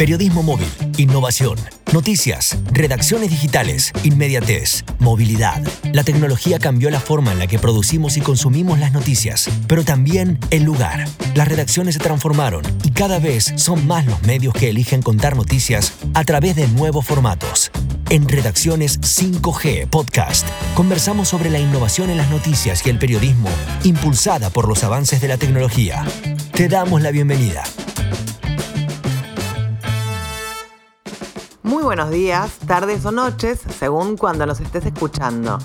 Periodismo móvil, innovación, noticias, redacciones digitales, inmediatez, movilidad. La tecnología cambió la forma en la que producimos y consumimos las noticias, pero también el lugar. Las redacciones se transformaron y cada vez son más los medios que eligen contar noticias a través de nuevos formatos. En Redacciones 5G Podcast conversamos sobre la innovación en las noticias y el periodismo impulsada por los avances de la tecnología. Te damos la bienvenida. Muy buenos días, tardes o noches, según cuando nos estés escuchando.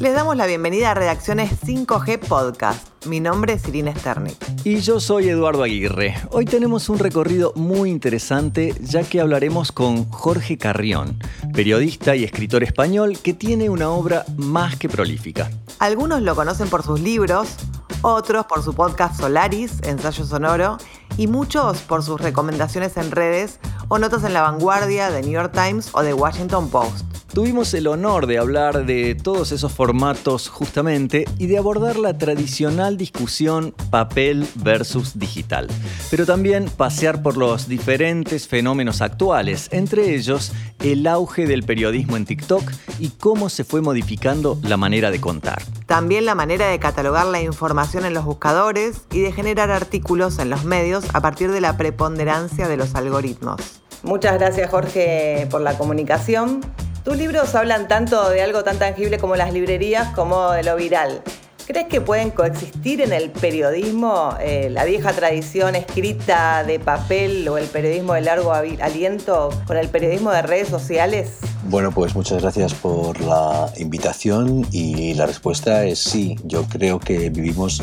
Les damos la bienvenida a Redacciones 5G Podcast. Mi nombre es Irina Sternik. Y yo soy Eduardo Aguirre. Hoy tenemos un recorrido muy interesante ya que hablaremos con Jorge Carrión, periodista y escritor español que tiene una obra más que prolífica. Algunos lo conocen por sus libros, otros por su podcast Solaris, ensayo sonoro, y muchos por sus recomendaciones en redes o notas en La Vanguardia, The New York Times o The Washington Post. Tuvimos el honor de hablar de todos esos formatos justamente y de abordar la tradicional discusión papel versus digital, pero también pasear por los diferentes fenómenos actuales, entre ellos el auge del periodismo en TikTok y cómo se fue modificando la manera de contar. También la manera de catalogar la información en los buscadores y de generar artículos en los medios a partir de la preponderancia de los algoritmos. Muchas gracias Jorge por la comunicación. Tus libros hablan tanto de algo tan tangible como las librerías como de lo viral. ¿Crees que pueden coexistir en el periodismo eh, la vieja tradición escrita de papel o el periodismo de largo aliento con el periodismo de redes sociales? Bueno, pues muchas gracias por la invitación y la respuesta es sí. Yo creo que vivimos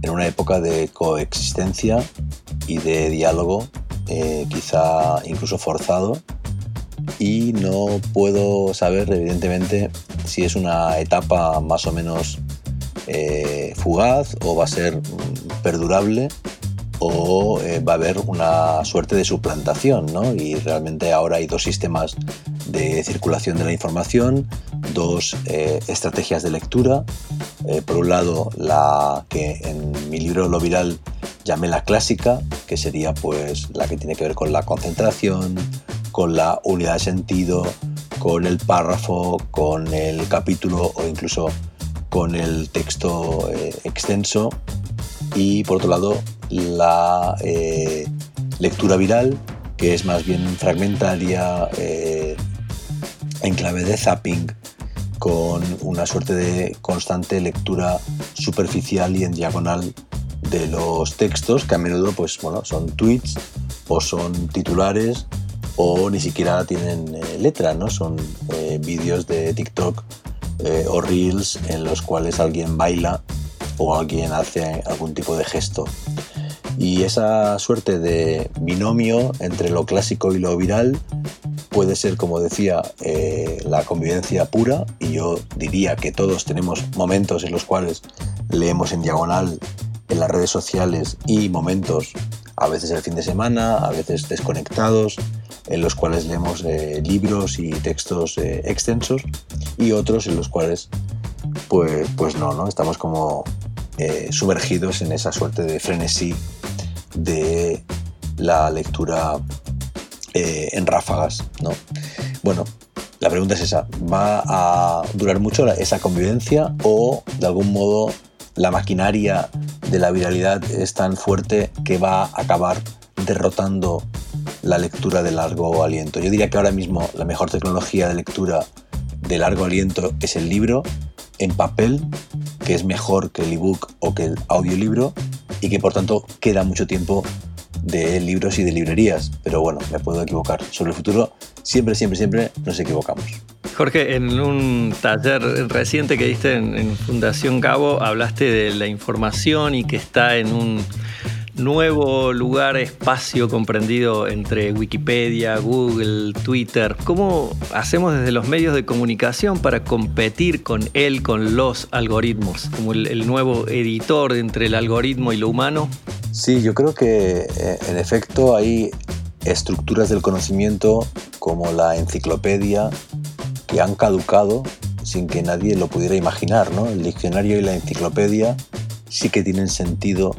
en una época de coexistencia y de diálogo, eh, quizá incluso forzado, y no puedo saber evidentemente si es una etapa más o menos eh, fugaz o va a ser mm, perdurable o eh, va a haber una suerte de suplantación, ¿no? Y realmente ahora hay dos sistemas de circulación de la información, dos eh, estrategias de lectura. por un lado, la que en mi libro Lo Viral llamé la clásica, que sería pues la que tiene que ver con la concentración, con la unidad de sentido, con el párrafo, con el capítulo o incluso con el texto eh, extenso. Y por otro lado, la eh, lectura viral, que es más bien fragmentaria, eh, en clave de zapping, con una suerte de constante lectura superficial y en diagonal de los textos, que a menudo pues, bueno, son tweets o son titulares o ni siquiera tienen eh, letra, ¿no? Son eh, vídeos de TikTok eh, o reels en los cuales alguien baila o alguien hace algún tipo de gesto. Y esa suerte de binomio entre lo clásico y lo viral puede ser, como decía, la convivencia pura, y yo diría que todos tenemos momentos en los cuales leemos en diagonal en las redes sociales y momentos, a veces el fin de semana, a veces desconectados, en los cuales leemos eh, libros y textos eh, extensos y otros en los cuales pues, pues no, ¿no? Estamos como eh, sumergidos en esa suerte de frenesí de la lectura en ráfagas, ¿no? Bueno, la pregunta es esa, ¿va a durar mucho esa convivencia o de algún modo la maquinaria de la viralidad es tan fuerte que va a acabar derrotando la lectura de largo aliento. Yo diría que ahora mismo la mejor tecnología de lectura de largo aliento es el libro en papel, que es mejor que el ebook o que el audiolibro y que por tanto queda mucho tiempo de libros y de librerías. Pero bueno, me puedo equivocar. Sobre el futuro, siempre, siempre, siempre nos equivocamos. Jorge, en un taller reciente que diste en, Fundación Cabo, hablaste de la información y que está en un nuevo lugar, espacio comprendido entre Wikipedia, Google, Twitter. ¿Cómo hacemos desde los medios de comunicación para competir con él, con los algoritmos, como el, nuevo editor entre el algoritmo y lo humano? Sí, yo creo que eh, en efecto hay estructuras del conocimiento como la enciclopedia que han caducado sin que nadie lo pudiera imaginar. ¿no? El diccionario y la enciclopedia sí que tienen sentido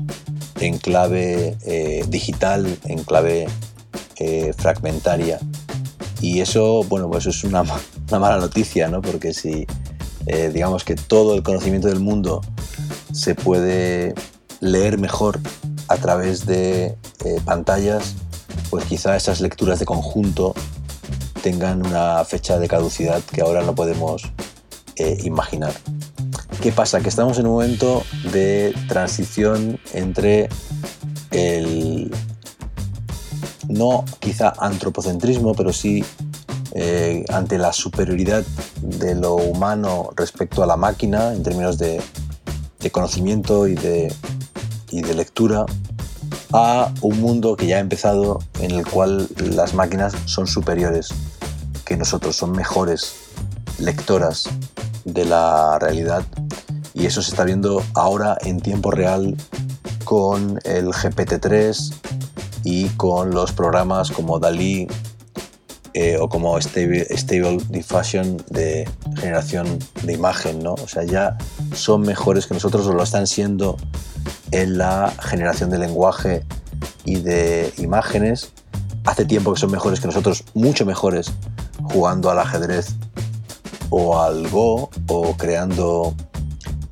en clave eh, digital, en clave eh, fragmentaria. Y eso, bueno, pues es una, mala noticia, ¿no? Porque si eh, digamos que todo el conocimiento del mundo se puede leer mejor a través de pantallas, pues quizá esas lecturas de conjunto tengan una fecha de caducidad que ahora no podemos imaginar. ¿Qué pasa? Que estamos en un momento de transición entre el no quizá antropocentrismo, pero sí eh, ante la superioridad de lo humano respecto a la máquina en términos de, conocimiento y de, y de lectura a un mundo que ya ha empezado en el cual las máquinas son superiores que nosotros, son mejores lectoras de la realidad y eso se está viendo ahora en tiempo real con el GPT-3 y con los programas como Dalí eh, o como Stable, stable Diffusion de generación de imagen, ¿no? O sea, ya son mejores que nosotros o lo están siendo en la generación de lenguaje y de imágenes. Hace tiempo que son mejores que nosotros, mucho mejores, jugando al ajedrez o al Go o creando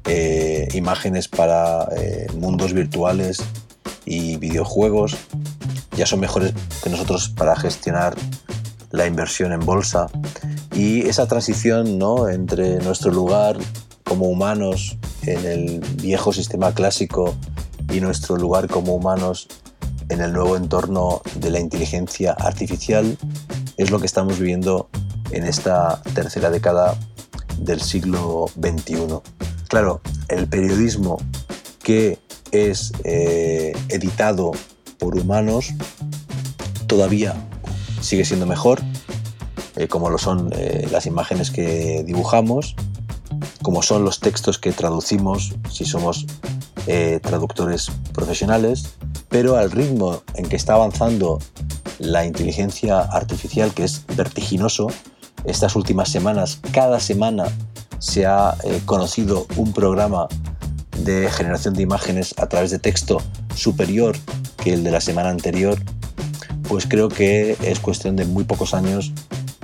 eh, imágenes para eh, mundos virtuales y videojuegos. Ya son mejores que nosotros para gestionar la inversión en bolsa y esa transición ¿no? entre nuestro lugar como humanos en el viejo sistema clásico y nuestro lugar como humanos en el nuevo entorno de la inteligencia artificial es lo que estamos viviendo en esta tercera década del siglo XXI. Claro, el periodismo que es eh, editado por humanos todavía sigue siendo mejor, eh, como lo son eh, las imágenes que dibujamos, como son los textos que traducimos si somos traductores profesionales, pero al ritmo en que está avanzando la inteligencia artificial, que es vertiginoso, estas últimas semanas, cada semana se ha conocido un programa de generación de imágenes a través de texto superior que el de la semana anterior pues creo que es cuestión de muy pocos años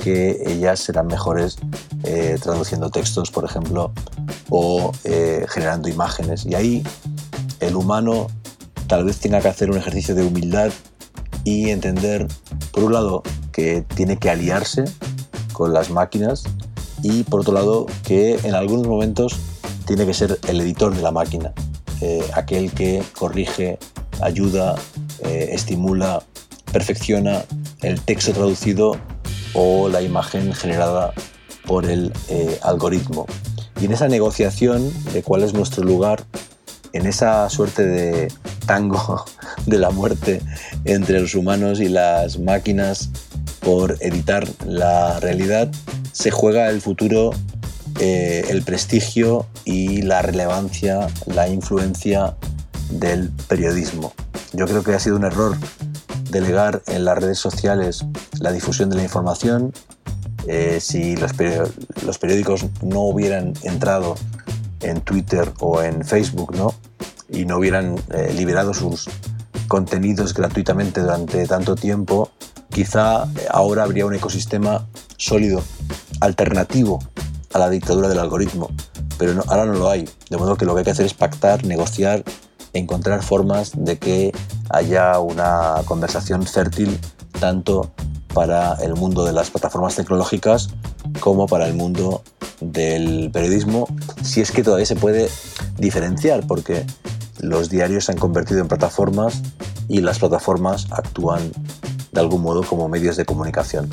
que ellas serán mejores eh, traduciendo textos, por ejemplo, o eh, generando imágenes. Y ahí el humano tal vez tenga que hacer un ejercicio de humildad y entender, por un lado, que tiene que aliarse con las máquinas y, por otro lado, que en algunos momentos tiene que ser el editor de la máquina, eh, aquel que corrige, ayuda, estimula perfecciona el texto traducido o la imagen generada por el eh, algoritmo. Y en esa negociación de cuál es nuestro lugar, en esa suerte de tango de la muerte entre los humanos y las máquinas por editar la realidad, se juega el futuro, eh, el prestigio y la relevancia, la influencia del periodismo. Yo creo que ha sido un error delegar en las redes sociales la difusión de la información. Eh, si los, periódicos no hubieran entrado en Twitter o en Facebook ¿no? y no hubieran eh, liberado sus contenidos gratuitamente durante tanto tiempo, quizá ahora habría un ecosistema sólido, alternativo a la dictadura del algoritmo. Pero ahora no lo hay. De modo que lo que hay que hacer es pactar, negociar encontrar formas de que haya una conversación fértil tanto para el mundo de las plataformas tecnológicas como para el mundo del periodismo, si es que todavía se puede diferenciar, porque los diarios se han convertido en plataformas y las plataformas actúan de algún modo como medios de comunicación.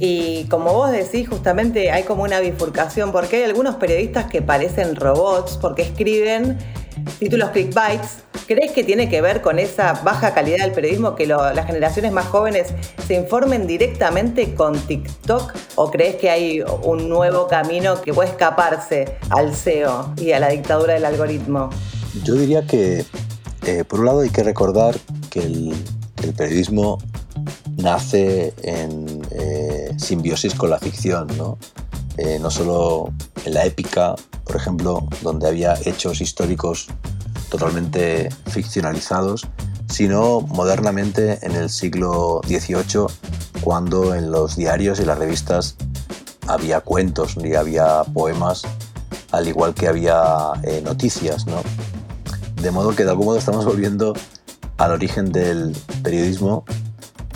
Y como vos decís, justamente hay como una bifurcación, porque hay algunos periodistas que parecen robots, porque escriben títulos clickbaits, ¿crees que tiene que ver con esa baja calidad del periodismo, que las generaciones más jóvenes se informen directamente con TikTok? ¿O crees que hay un nuevo camino que puede escaparse al SEO y a la dictadura del algoritmo? Yo diría que, eh, por un lado, hay que recordar que el, periodismo nace en eh, simbiosis con la ficción, ¿no? Eh, no solo en la épica, por ejemplo, donde había hechos históricos totalmente ficcionalizados, sino modernamente en el siglo XVIII, cuando en los diarios y las revistas había cuentos y había poemas, al igual que había eh, noticias. ¿no? De modo que de algún modo estamos volviendo al origen del periodismo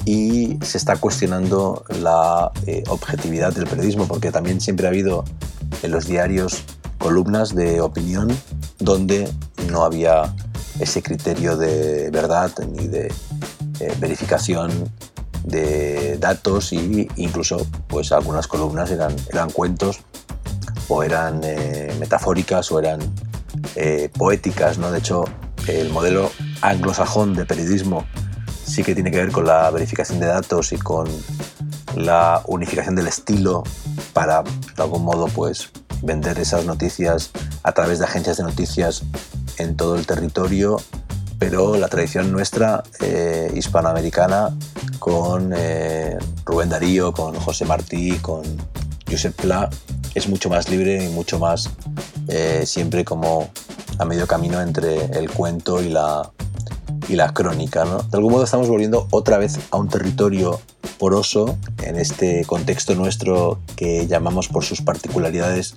y se está cuestionando la eh, objetividad del periodismo, porque también siempre ha habido en los diarios columnas de opinión donde no había ese criterio de verdad ni de eh, verificación de datos e incluso pues algunas columnas eran, eran cuentos o eran eh, metafóricas o eran poéticas. ¿no? De hecho, el modelo anglosajón de periodismo sí que tiene que ver con la verificación de datos y con la unificación del estilo para, de algún modo, pues vender esas noticias a través de agencias de noticias en todo el territorio, pero la tradición nuestra eh, hispanoamericana con eh, Rubén Darío, con José Martí, con Josep Pla, es mucho más libre y mucho más eh, siempre como a medio camino entre el cuento y la, y la crónica. ¿no? De algún modo estamos volviendo otra vez a un territorio poroso en este contexto nuestro que llamamos por sus particularidades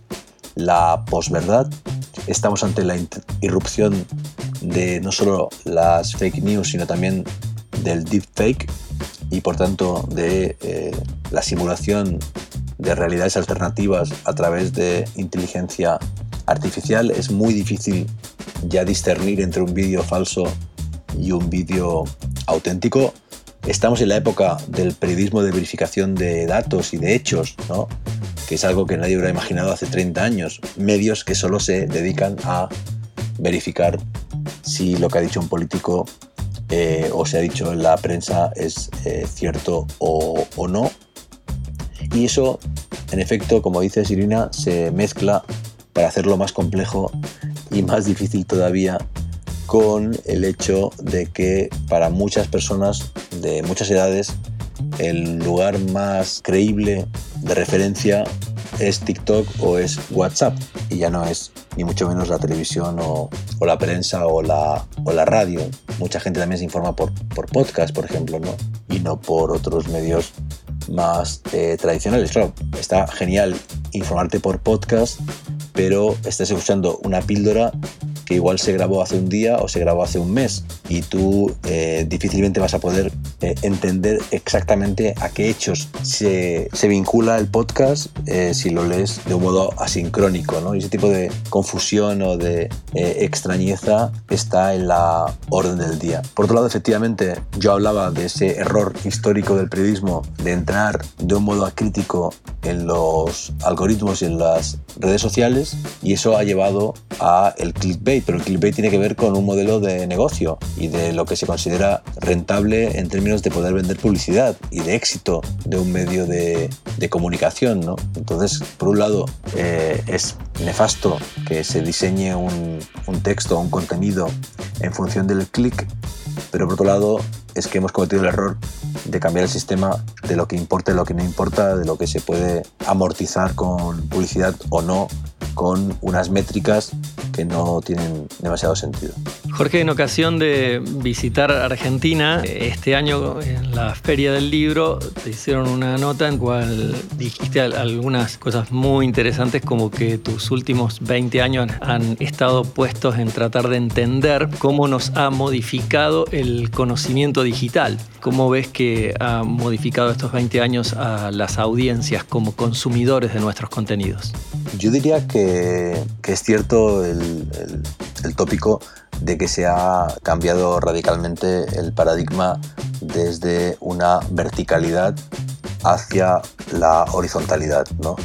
la posverdad. Estamos ante la irrupción de no solo las fake news, sino también del deepfake y por tanto de eh, la simulación de realidades alternativas a través de inteligencia artificial. Es muy difícil ya discernir entre un vídeo falso y un vídeo auténtico. Estamos en la época del periodismo de verificación de datos y de hechos, ¿no? que es algo que nadie hubiera imaginado hace 30 años. Medios que solo se dedican a verificar si lo que ha dicho un político eh, o se ha dicho en la prensa es eh, cierto o, o, no. Y eso, en efecto, como dice Irina, se mezcla para hacerlo más complejo y más difícil todavía con el hecho de que para muchas personas de muchas edades el lugar más creíble de referencia es TikTok o es WhatsApp y ya no es ni mucho menos la televisión o, la prensa o la, radio. Mucha gente también se informa por, podcast, por ejemplo, y no por otros medios más eh, tradicionales. Claro, está genial informarte por podcast, pero estás escuchando una píldora que igual se grabó hace un día o se grabó hace un mes y tú eh, difícilmente vas a poder eh, entender exactamente a qué hechos se, vincula el podcast eh, si lo lees de un modo asincrónico. ¿no? Y ese tipo de confusión o de extrañeza está en la orden del día. Por otro lado, efectivamente, yo hablaba de ese error histórico del periodismo de entrar de un modo acrítico en los algoritmos y en las redes sociales y eso ha llevado a el clickbait, pero el clickbait tiene que ver con un modelo de negocio y de lo que se considera rentable en términos de poder vender publicidad y de éxito de un medio de, comunicación. ¿no? Entonces, por un lado, eh, es nefasto que se diseñe un, un texto o un contenido en función del click, pero por otro lado, es que hemos cometido el error de cambiar el sistema de lo que importa y lo que no importa, de lo que se puede amortizar con publicidad o no, con unas métricas que no tienen demasiado sentido. Jorge, en ocasión de visitar Argentina, este año en la Feria del Libro te hicieron una nota en cual dijiste algunas cosas muy interesantes como que tus últimos 20 años han estado puestos en tratar de entender cómo nos ha modificado el conocimiento digital. ¿Cómo ves que ha modificado estos 20 años a las audiencias como consumidores de nuestros contenidos? Yo diría que, es cierto el, el tópico de que se ha cambiado radicalmente el paradigma desde una verticalidad hacia la horizontalidad. ¿no?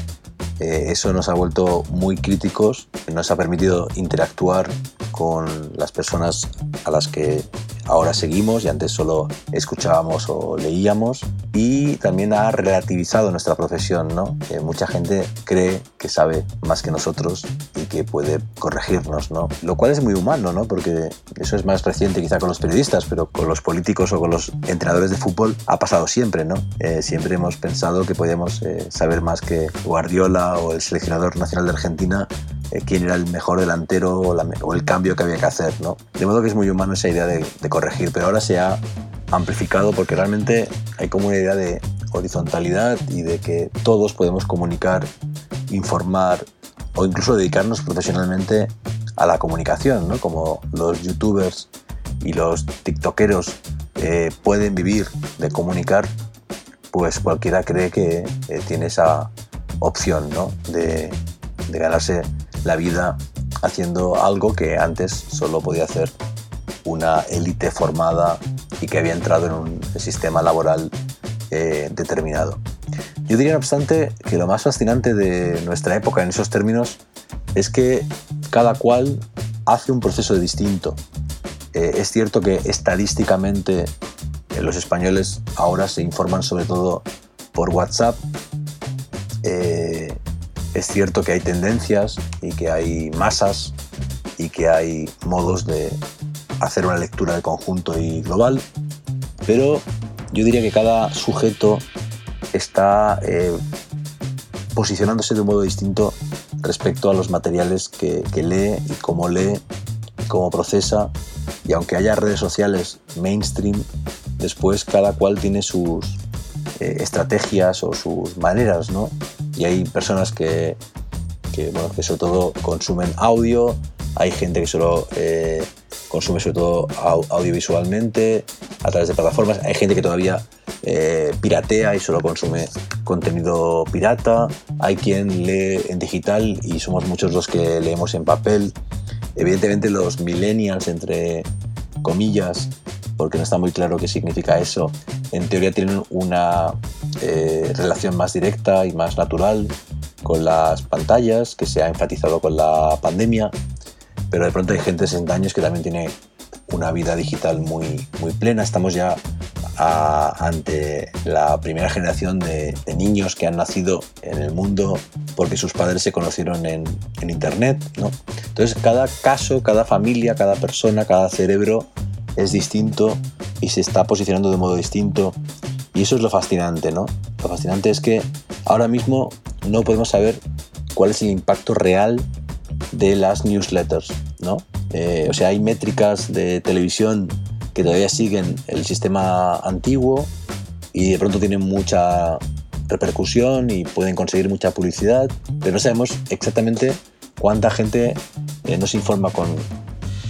Eh, eso nos ha vuelto muy críticos, nos ha permitido interactuar con las personas a las que ahora seguimos y antes solo escuchábamos o leíamos y también ha relativizado nuestra profesión, ¿no? mucha gente cree que sabe más que nosotros y que puede corregirnos, ¿no? Lo cual es muy humano, ¿no? Porque eso es más reciente quizá con los periodistas, pero con los políticos o con los entrenadores de fútbol ha pasado siempre, ¿no? Eh, siempre hemos pensado que podíamos eh, saber más que Guardiola o el seleccionador nacional de Argentina eh, quién era el mejor delantero o, el cambio que había que hacer. ¿no? De modo que es muy humano esa idea de, corregir, pero ahora se ha amplificado porque realmente hay como una idea de horizontalidad y de que todos podemos comunicar, informar o incluso dedicarnos profesionalmente a la comunicación, ¿no? como los youtubers y los tiktokeros eh, pueden vivir de comunicar, pues cualquiera cree que eh, tiene esa opción ¿no? de, de ganarse la vida haciendo algo que antes solo podía hacer una élite formada y que había entrado en un sistema laboral eh, determinado. Yo diría, no obstante, que lo más fascinante de nuestra época en esos términos es que cada cual hace un proceso distinto. Eh, es cierto que estadísticamente eh, los españoles ahora se informan sobre todo por WhatsApp, es cierto que hay tendencias y que hay masas y que hay modos de hacer una lectura de conjunto y global, pero yo diría que cada sujeto está eh, posicionándose de un modo distinto respecto a los materiales que, lee y cómo lee y cómo procesa. Y aunque haya redes sociales mainstream, después cada cual tiene sus eh, estrategias o sus maneras, ¿no? y hay personas que, que, bueno, que sobre todo consumen audio, hay gente que solo eh, consume sobre todo audiovisualmente a través de plataformas, hay gente que todavía eh, piratea y solo consume contenido pirata, hay quien lee en digital y somos muchos los que leemos en papel. Evidentemente los millennials, entre comillas, porque no está muy claro qué significa eso, en teoría tienen una eh, relación más directa y más natural con las pantallas, que se ha enfatizado con la pandemia, pero de pronto hay gente de 60 años que también tiene una vida digital muy, muy plena. Estamos ya ante la primera generación de, niños que han nacido en el mundo porque sus padres se conocieron en, en Internet. ¿no? Entonces, cada caso, cada familia, cada persona, cada cerebro es distinto y se está posicionando de modo distinto y eso es lo fascinante, ¿no? Lo fascinante es que ahora mismo no podemos saber cuál es el impacto real de las newsletters, ¿no? Eh, o sea, hay métricas de televisión que todavía siguen el sistema antiguo y de pronto tienen mucha repercusión y pueden conseguir mucha publicidad, pero no sabemos exactamente cuánta gente eh, nos informa con,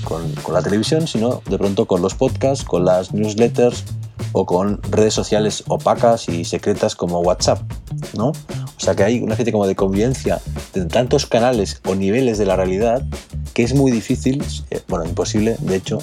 con, con la televisión, sino de pronto con los podcasts, con las newsletters, o con redes sociales opacas y secretas como WhatsApp, ¿no? O sea que hay una especie como de convivencia de tantos canales o niveles de la realidad que es muy difícil, eh, bueno, imposible, de hecho,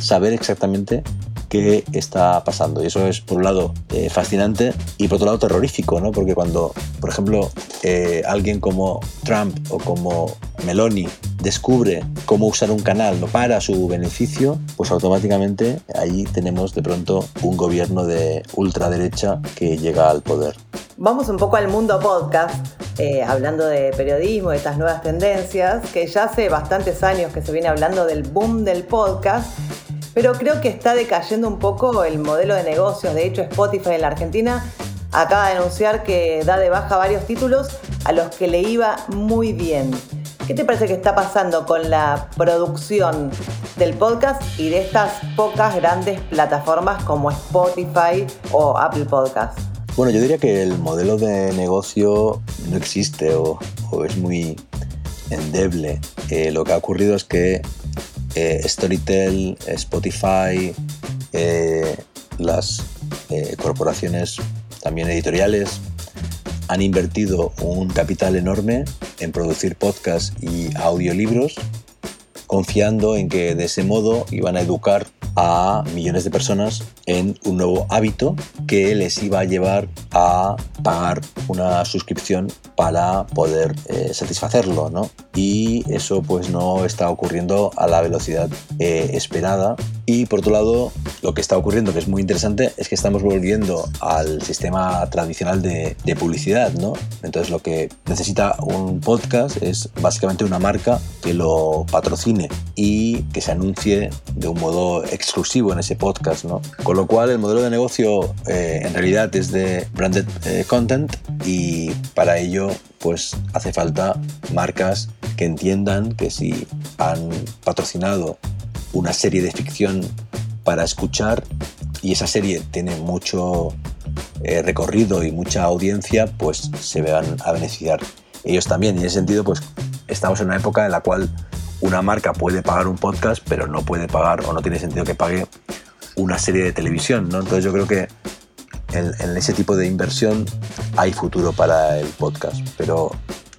saber exactamente qué está pasando. Y eso es, por un lado, eh, fascinante y por otro lado, terrorífico, ¿no? Porque cuando, por ejemplo, eh, alguien como Trump o como Meloni descubre cómo usar un canal para su beneficio, pues automáticamente ahí tenemos de pronto un gobierno de ultraderecha que llega al poder. Vamos un poco al mundo podcast, eh, hablando de periodismo, de estas nuevas tendencias, que ya hace bastantes años que se viene hablando del boom del podcast pero creo que está decayendo un poco el modelo de negocios. De hecho, Spotify en la Argentina acaba de anunciar que da de baja varios títulos a los que le iba muy bien. ¿Qué te parece que está pasando con la producción del podcast y de estas pocas grandes plataformas como Spotify o Apple Podcast? Bueno, yo diría que el modelo de negocio no existe o, es muy endeble. Eh, lo que ha ocurrido es que eh, Storytel, Spotify, eh, las eh, corporaciones también editoriales han invertido un capital enorme en producir podcasts y audiolibros, confiando en que de ese modo iban a educar a millones de personas en un nuevo hábito que les iba a llevar a pagar una suscripción para poder eh, satisfacerlo, ¿no? Y eso pues no está ocurriendo a la velocidad eh, esperada. Y por otro lado, lo que está ocurriendo, que es muy interesante, es que estamos volviendo al sistema tradicional de, de publicidad, ¿no? Entonces lo que necesita un podcast es básicamente una marca que lo patrocine y que se anuncie de un modo exclusivo en ese podcast, ¿no? Con lo cual el modelo de negocio eh, en realidad es de eh, content y para ello pues hace falta marcas que entiendan que si han patrocinado una serie de ficción para escuchar y esa serie tiene mucho eh, recorrido y mucha audiencia, pues se vean a beneficiar ellos también. Y en ese sentido, pues estamos en una época en la cual una marca puede pagar un podcast, pero no puede pagar o no tiene sentido que pague una serie de televisión, ¿no? Entonces yo creo que en, ese tipo de inversión hay futuro para el podcast, pero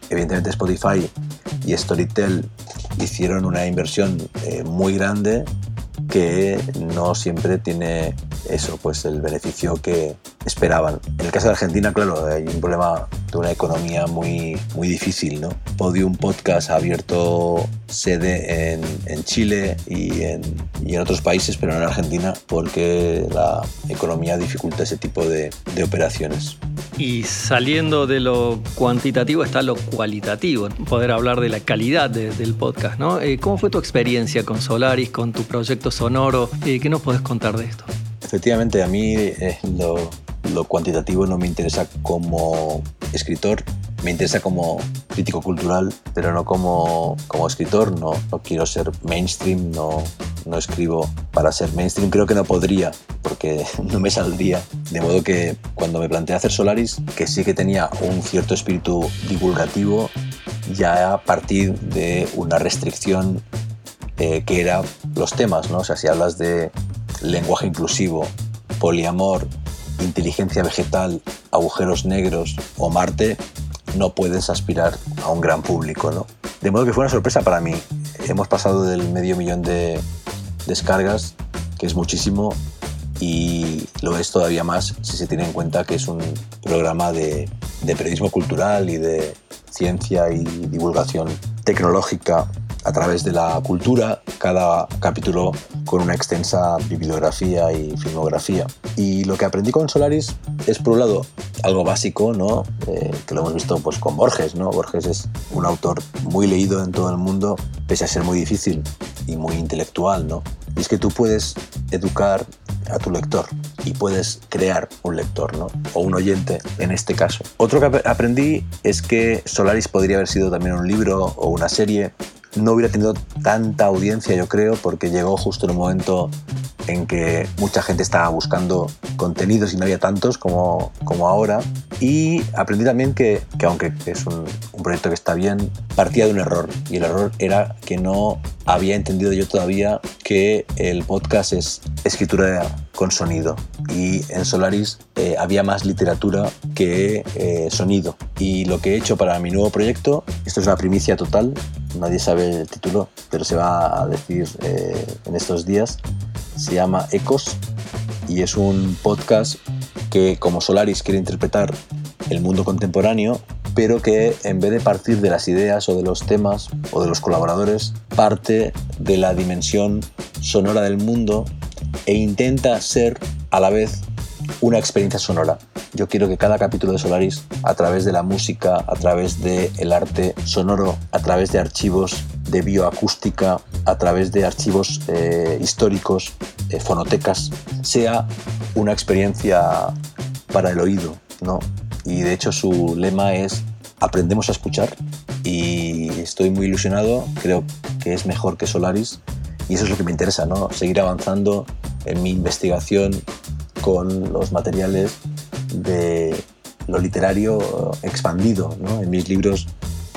evidentemente Spotify y Storytel hicieron una inversión eh, muy grande que no siempre tiene eso, pues el beneficio que esperaban. En el caso de Argentina, claro, hay un problema de una economía muy, muy difícil, ¿no? Podium Podcast ha abierto sede en, en Chile y en, y en, otros países, pero no en Argentina, porque la economía dificulta ese tipo de, de operaciones. Y saliendo de lo cuantitativo está lo cualitativo, poder hablar de la calidad del podcast, ¿no? Eh, ¿Cómo fue tu experiencia con Solaris, con tu proyecto sonoro? Eh, ¿Qué nos puedes contar de esto? Efectivamente, a mí eh, lo, cuantitativo no me interesa como escritor, me interesa como crítico cultural, pero no como, como escritor, no, no quiero ser mainstream, no, no escribo para ser mainstream, creo que no podría, porque no me saldría. De modo que cuando me planteé hacer Solaris, que sí que tenía un cierto espíritu divulgativo, ya a partir de una restricción eh, que era los temas, ¿no? O sea, si hablas de lenguaje inclusivo, poliamor, inteligencia vegetal, agujeros negros o Marte, no puedes aspirar a un gran público, ¿no? De modo que fue una sorpresa para mí. Hemos pasado del medio millón de descargas, que es muchísimo, y lo es todavía más si se tiene en cuenta que es un programa de, de periodismo cultural y de ciencia y divulgación tecnológica a través de la cultura, cada capítulo con una extensa bibliografía y filmografía. Y lo que aprendí con Solaris es, por un lado, algo básico, ¿no? Eh, que lo hemos visto pues, con Borges. ¿no? Borges es un autor muy leído en todo el mundo, pese a ser muy difícil y muy intelectual. ¿no? Y es que tú puedes educar a tu lector y puedes crear un lector, ¿no? O un oyente en este caso. Otro que aprendí es que Solaris podría haber sido también un libro o una serie no hubiera tenido tanta audiencia, yo creo, porque llegó justo en un momento en que mucha gente estaba buscando contenidos y no había tantos como, como ahora. Y aprendí también que, que aunque es un, proyecto que está bien, partía de un error. Y el error era que no había entendido yo todavía que el podcast es escritura con sonido. Y en Solaris eh, había más literatura que eh, sonido. Y lo que he hecho para mi nuevo proyecto, esto es una primicia total, nadie sabe el título, pero se va a decir eh, en estos días, se llama Ecos y es un podcast que como Solaris quiere interpretar el mundo contemporáneo, pero que en vez de partir de las ideas o de los temas o de los colaboradores, parte de la dimensión sonora del mundo e intenta ser a la vez una experiencia sonora. Yo quiero que cada capítulo de Solaris, a través de la música, a través del arte sonoro, a través de archivos de bioacústica, a través de archivos eh, históricos, eh, fonotecas, sea una experiencia para el oído, ¿no? Y de hecho su lema es aprendemos a escuchar y estoy muy ilusionado, creo que es mejor que Solaris y eso es lo que me interesa, ¿no? Seguir avanzando en mi investigación con los materiales de lo literario expandido, ¿no? En mis libros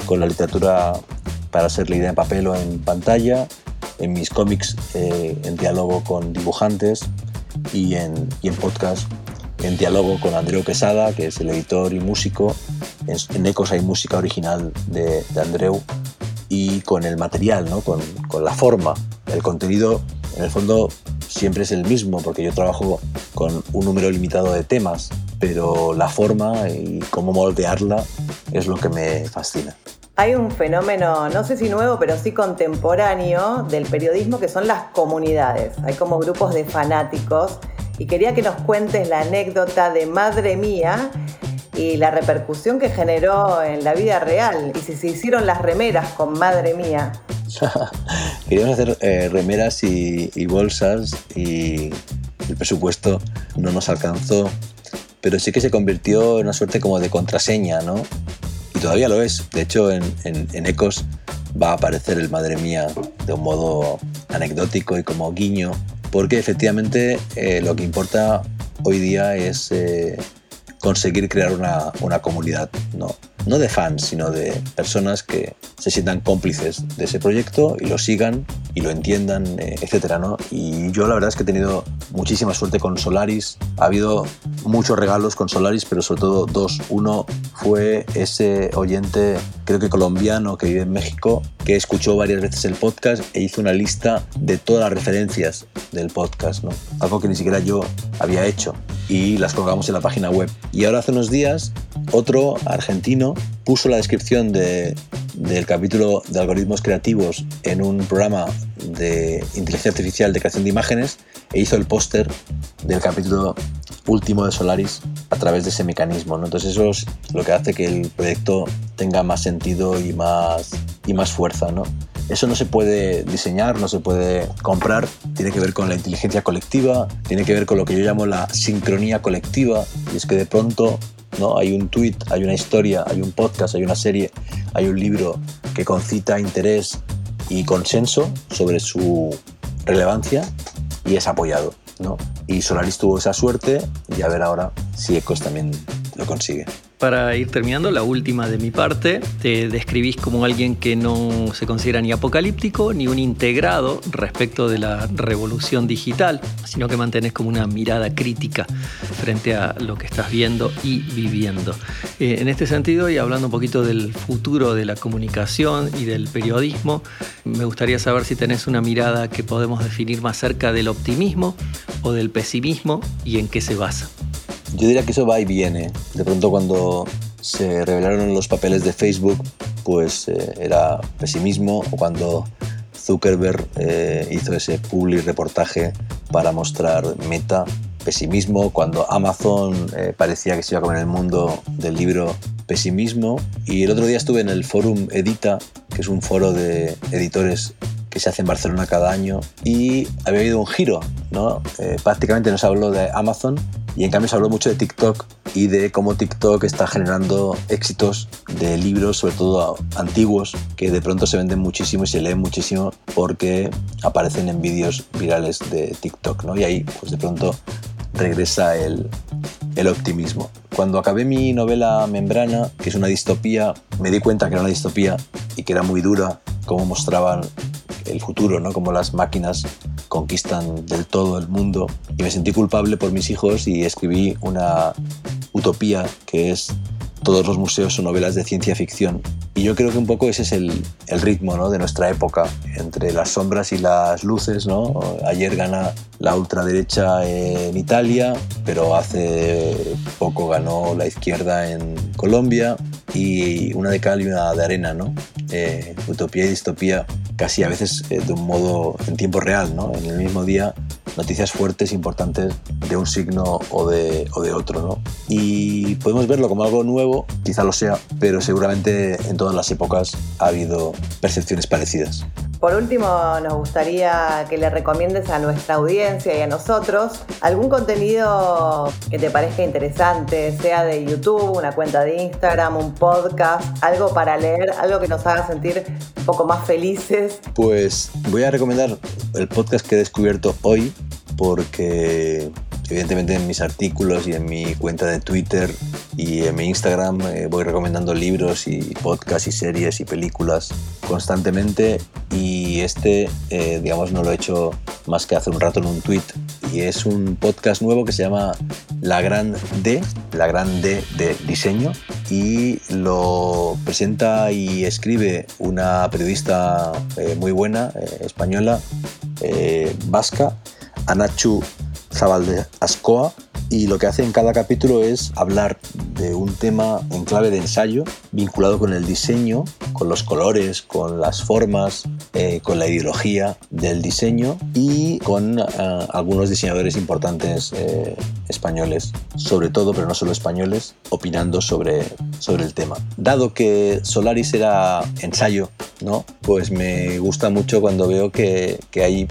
con la literatura para ser leída en papel o en pantalla, en mis cómics eh, en diálogo con dibujantes y en, y en podcast en diálogo con Andreu Quesada, que es el editor y músico. En, en Ecos hay música original de, de, Andreu y con el material, ¿no? con, con la forma. El contenido, en el fondo, siempre es el mismo, porque yo trabajo con un número limitado de temas, pero la forma y cómo moldearla es lo que me fascina. Hay un fenómeno, no sé si nuevo, pero sí contemporáneo del periodismo que son las comunidades. Hay como grupos de fanáticos y quería que nos cuentes la anécdota de Madre Mía y la repercusión que generó en la vida real y si se hicieron las remeras con Madre Mía. Queríamos hacer eh, remeras y, y bolsas y el presupuesto no nos alcanzó, pero sí que se convirtió en una suerte como de contraseña, ¿no? Todavía lo es. De hecho, en, en, Ecos va a aparecer el madre mía de un modo anecdótico y como guiño, porque efectivamente eh, lo que importa hoy día es eh, conseguir crear una, una comunidad, ¿no? No de fans, sino de personas que se sientan cómplices de ese proyecto y lo sigan y lo entiendan, eh, etcétera, ¿no? Y yo la verdad es que he tenido muchísima suerte con Solaris. Ha habido muchos regalos con Solaris, pero sobre todo dos. Uno fue ese oyente, creo que colombiano, que vive en México, que escuchó varias veces el podcast e hizo una lista de todas las referencias del podcast. Algo que ni siquiera yo había hecho y las colgamos en la página web. Y ahora hace unos días otro argentino puso la descripción de, del capítulo de algoritmos creativos en un programa de inteligencia artificial de creación de imágenes e hizo el póster del capítulo último de Solaris a través de ese mecanismo. ¿no? Entonces eso es lo que hace que el proyecto tenga más sentido y más, y más fuerza. ¿no? Eso no se puede diseñar, no se puede comprar, tiene que ver con la inteligencia colectiva, tiene que ver con lo que yo llamo la sincronía colectiva, y es que de pronto ¿no? hay un tweet, hay una historia, hay un podcast, hay una serie, hay un libro que concita interés y consenso sobre su relevancia y es apoyado. ¿no? Y Solaris tuvo esa suerte y a ver ahora si Ecos también lo consigue. Para ir terminando, la última de mi parte, te describís como alguien que no se considera ni apocalíptico ni un integrado respecto de la revolución digital, sino que mantenés como una mirada crítica frente a lo que estás viendo y viviendo. Eh, en este sentido, y hablando un poquito del futuro de la comunicación y del periodismo, me gustaría saber si tenés una mirada que podemos definir más cerca del optimismo o del pesimismo y en qué se basa. Yo diría que eso va y viene. De pronto cuando se revelaron los papeles de Facebook, pues eh, era pesimismo, o cuando Zuckerberg eh, hizo ese public reportaje para mostrar Meta, pesimismo, cuando Amazon eh, parecía que se iba a comer el mundo del libro, pesimismo. Y el otro día estuve en el Forum Edita, que es un foro de editores que se hace en Barcelona cada año, y había habido un giro, ¿no? prácticamente nos habló de Amazon y en cambio se habló mucho de TikTok y de cómo TikTok está generando éxitos de libros, sobre todo antiguos, que de pronto se venden muchísimo y se leen muchísimo porque aparecen en vídeos virales de TikTok, ¿no? Y ahí, pues de pronto regresa el, el optimismo. Cuando acabé mi novela Membrana, que es una distopía, me di cuenta que era una distopía y que era muy dura, cómo mostraban el futuro, ¿no? Cómo las máquinas conquistan del todo el mundo y me sentí culpable por mis hijos y escribí una utopía que es todos los museos son novelas de ciencia ficción. Y yo creo que un poco ese es el, el ritmo ¿no? de nuestra época, entre las sombras y las luces. ¿no? Ayer gana la ultraderecha en Italia, pero hace poco ganó la izquierda en Colombia y una de cal y una de arena. ¿no? Eh, utopía y distopía casi a veces eh, de un modo en tiempo real, ¿no? en el mismo día noticias fuertes, importantes de un signo o de, o de otro. ¿no? Y podemos verlo como algo nuevo, quizá lo sea, pero seguramente en todas las épocas ha habido percepciones parecidas. Por último, nos gustaría que le recomiendes a nuestra audiencia y a nosotros algún contenido que te parezca interesante, sea de YouTube, una cuenta de Instagram, un podcast, algo para leer, algo que nos haga sentir un poco más felices. Pues voy a recomendar el podcast que he descubierto hoy porque evidentemente en mis artículos y en mi cuenta de Twitter y en mi Instagram eh, voy recomendando libros y podcasts y series y películas constantemente. Y este eh, digamos no lo he hecho más que hace un rato en un tweet. Y es un podcast nuevo que se llama La Gran D, La Gran D de diseño. Y lo presenta y escribe una periodista eh, muy buena española vasca Anachu Zabal Ascoa y lo que hace en cada capítulo es hablar de un tema en clave de ensayo vinculado con el diseño, con los colores, con las formas, eh, con la ideología del diseño y con eh, algunos diseñadores importantes eh, españoles, sobre todo, pero no solo españoles, opinando sobre, sobre el tema. Dado que Solaris era ensayo ¿no? Pues me gusta mucho cuando veo que, que, hay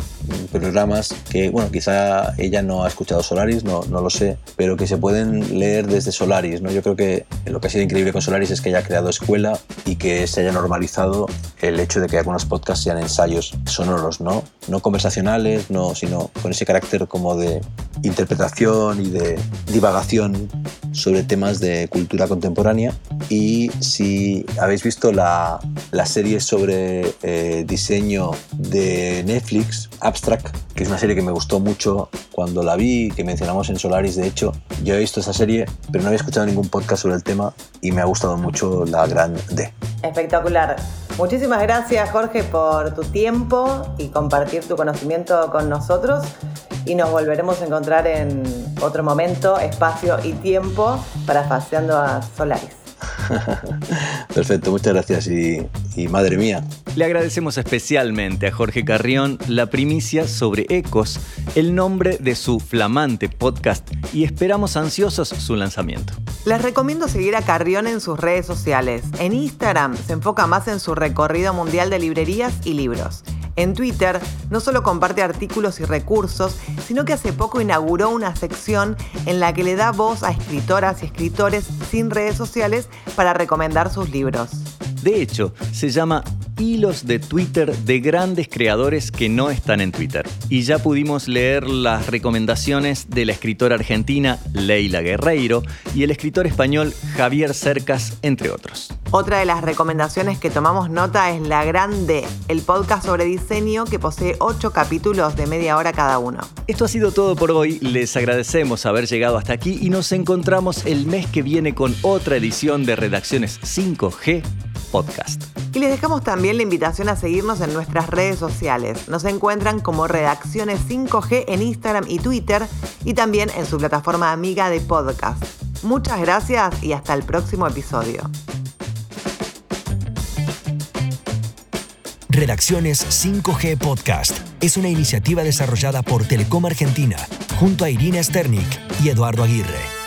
programas que, bueno, quizá ella no ha escuchado Solaris, no, no lo sé, pero que se pueden leer desde Solaris, ¿no? Yo creo que lo que ha sido increíble con Solaris es que haya creado escuela y que se haya normalizado el hecho de que algunos podcasts sean ensayos sonoros, ¿no? No conversacionales, no, sino con ese carácter como de interpretación y de divagación sobre temas de cultura contemporánea. Y si habéis visto la, la serie sobre eh, diseño de Netflix, Abstract, que es una serie que me gustó mucho cuando la vi, que mencionamos en Solaris, de hecho, yo he visto esa serie, pero no había escuchado ningún podcast sobre el tema y me ha gustado mucho la gran D. Espectacular. Muchísimas gracias Jorge por tu tiempo y compartir tu conocimiento con nosotros y nos volveremos a encontrar en otro momento, espacio y tiempo para Paseando a Solaris. Perfecto, muchas gracias y, y, madre mía. Le agradecemos especialmente a Jorge Carrión la primicia sobre Ecos, el nombre de su flamante podcast y esperamos ansiosos su lanzamiento. Les recomiendo seguir a Carrión en sus redes sociales. En Instagram se enfoca más en su recorrido mundial de librerías y libros. En Twitter no solo comparte artículos y recursos, sino que hace poco inauguró una sección en la que le da voz a escritoras y escritores sin redes sociales para recomendar sus libros. De hecho, se llama hilos de Twitter de grandes creadores que no están en Twitter. Y ya pudimos leer las recomendaciones de la escritora argentina Leila Guerreiro y el escritor español Javier Cercas, entre otros. Otra de las recomendaciones que tomamos nota es La Grande, el podcast sobre diseño que posee ocho capítulos de media hora cada uno. Esto ha sido todo por hoy, les agradecemos haber llegado hasta aquí y nos encontramos el mes que viene con otra edición de Redacciones 5G Podcast. Y les dejamos también la invitación a seguirnos en nuestras redes sociales. Nos encuentran como Redacciones 5G en Instagram y Twitter y también en su plataforma amiga de podcast. Muchas gracias y hasta el próximo episodio. Redacciones 5G Podcast es una iniciativa desarrollada por Telecom Argentina junto a Irina Sternik y Eduardo Aguirre.